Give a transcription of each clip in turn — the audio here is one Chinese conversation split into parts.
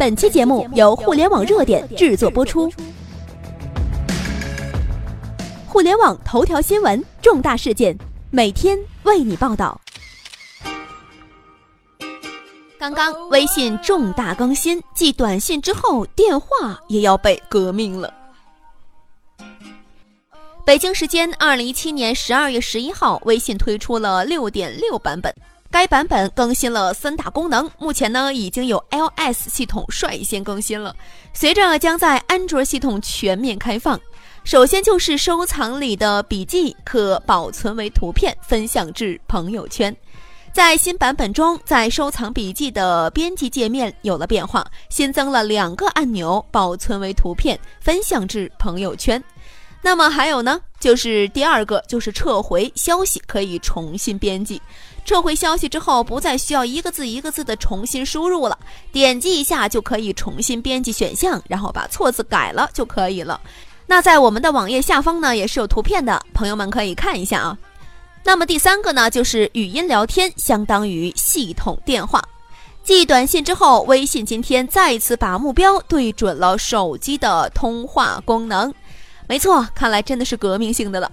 本期节目由互联网热点制作播出。互联网头条新闻，重大事件，每天为你报道。刚刚微信重大更新，继短信之后，电话也要被革命了。北京时间二零一七年十二月十一号，微信推出了六点六版本。该版本更新了三大功能，目前呢已经有 iOS 系统率先更新了，随着将在安卓系统全面开放。首先就是收藏里的笔记可保存为图片，分享至朋友圈。在新版本中，在收藏笔记的编辑界面有了变化，新增了两个按钮，保存为图片，分享至朋友圈。那么还有呢，就是第二个就是撤回消息可以重新编辑。撤回消息之后，不再需要一个字一个字的重新输入了，点击一下就可以重新编辑选项，然后把错字改了就可以了。那在我们的网页下方呢，也是有图片的，朋友们可以看一下啊。那么第三个呢，就是语音聊天相当于系统电话。继短信之后，微信今天再次把目标对准了手机的通话功能。没错，看来真的是革命性的了。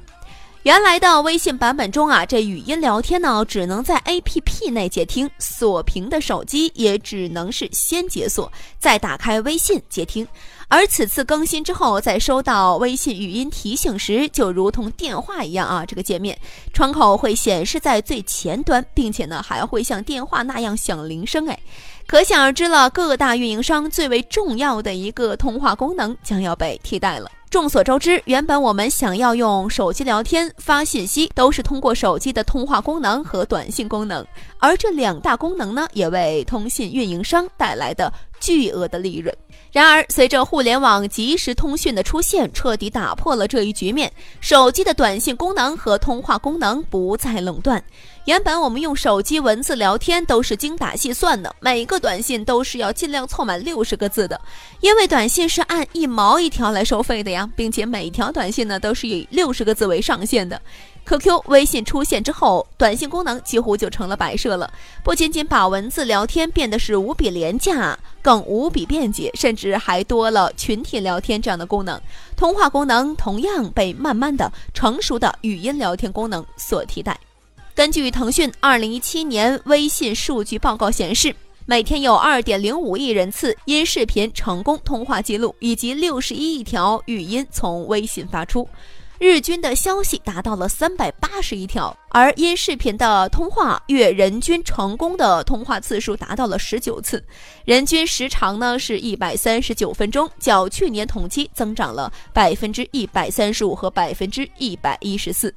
原来的微信版本中啊，这语音聊天呢只能在 APP 内接听，锁屏的手机也只能是先解锁再打开微信接听。而此次更新之后，在收到微信语音提醒时，就如同电话一样啊，这个界面窗口会显示在最前端，并且呢还会像电话那样响铃声。哎，可想而知了，各大运营商最为重要的一个通话功能将要被替代了。众所周知，原本我们想要用手机聊天、发信息，都是通过手机的通话功能和短信功能，而这两大功能呢，也为通信运营商带来的巨额的利润。然而，随着互联网即时通讯的出现，彻底打破了这一局面。手机的短信功能和通话功能不再垄断。原本我们用手机文字聊天都是精打细算的，每个短信都是要尽量凑满六十个字的，因为短信是按一毛一条来收费的呀，并且每条短信呢都是以六十个字为上限的。QQ、微信出现之后，短信功能几乎就成了摆设了。不仅仅把文字聊天变得是无比廉价，更无比便捷，甚至还多了群体聊天这样的功能。通话功能同样被慢慢的成熟的语音聊天功能所替代。根据腾讯二零一七年微信数据报告显示，每天有二点零五亿人次因视频成功通话记录，以及六十一亿条语音从微信发出。日均的消息达到了三百八十一条，而因视频的通话月人均成功的通话次数达到了十九次，人均时长呢是一百三十九分钟，较去年同期增长了百分之一百三十五和百分之一百一十四。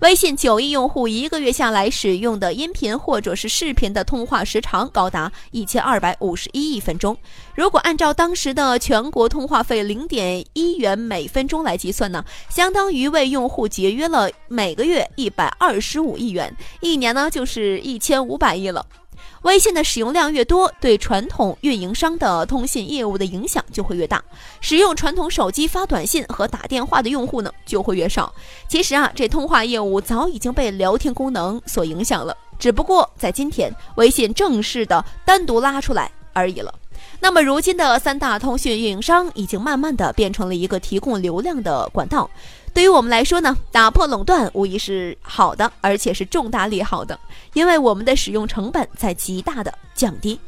微信九亿用户一个月下来使用的音频或者是视频的通话时长高达一千二百五十一亿分钟。如果按照当时的全国通话费零点一元每分钟来计算呢，相当于为用户节约了每个月一百二十五亿元，一年呢就是一千五百亿了。微信的使用量越多，对传统运营商的通信业务的影响就会越大。使用传统手机发短信和打电话的用户呢，就会越少。其实啊，这通话业务早已经被聊天功能所影响了，只不过在今天，微信正式的单独拉出来而已了。那么，如今的三大通讯运营商已经慢慢的变成了一个提供流量的管道。对于我们来说呢，打破垄断无疑是好的，而且是重大利好的，因为我们的使用成本在极大的降低。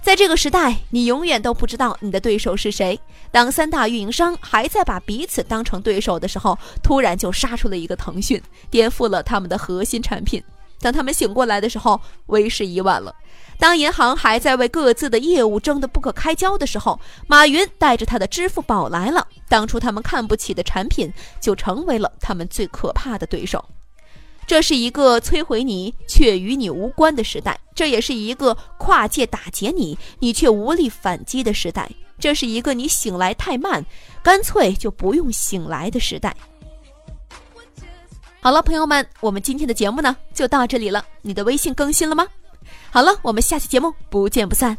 在这个时代，你永远都不知道你的对手是谁。当三大运营商还在把彼此当成对手的时候，突然就杀出了一个腾讯，颠覆了他们的核心产品。当他们醒过来的时候，为时已晚了。当银行还在为各自的业务争得不可开交的时候，马云带着他的支付宝来了。当初他们看不起的产品，就成为了他们最可怕的对手。这是一个摧毁你却与你无关的时代，这也是一个跨界打劫你，你却无力反击的时代。这是一个你醒来太慢，干脆就不用醒来的时代。好了，朋友们，我们今天的节目呢就到这里了。你的微信更新了吗？好了，我们下期节目不见不散。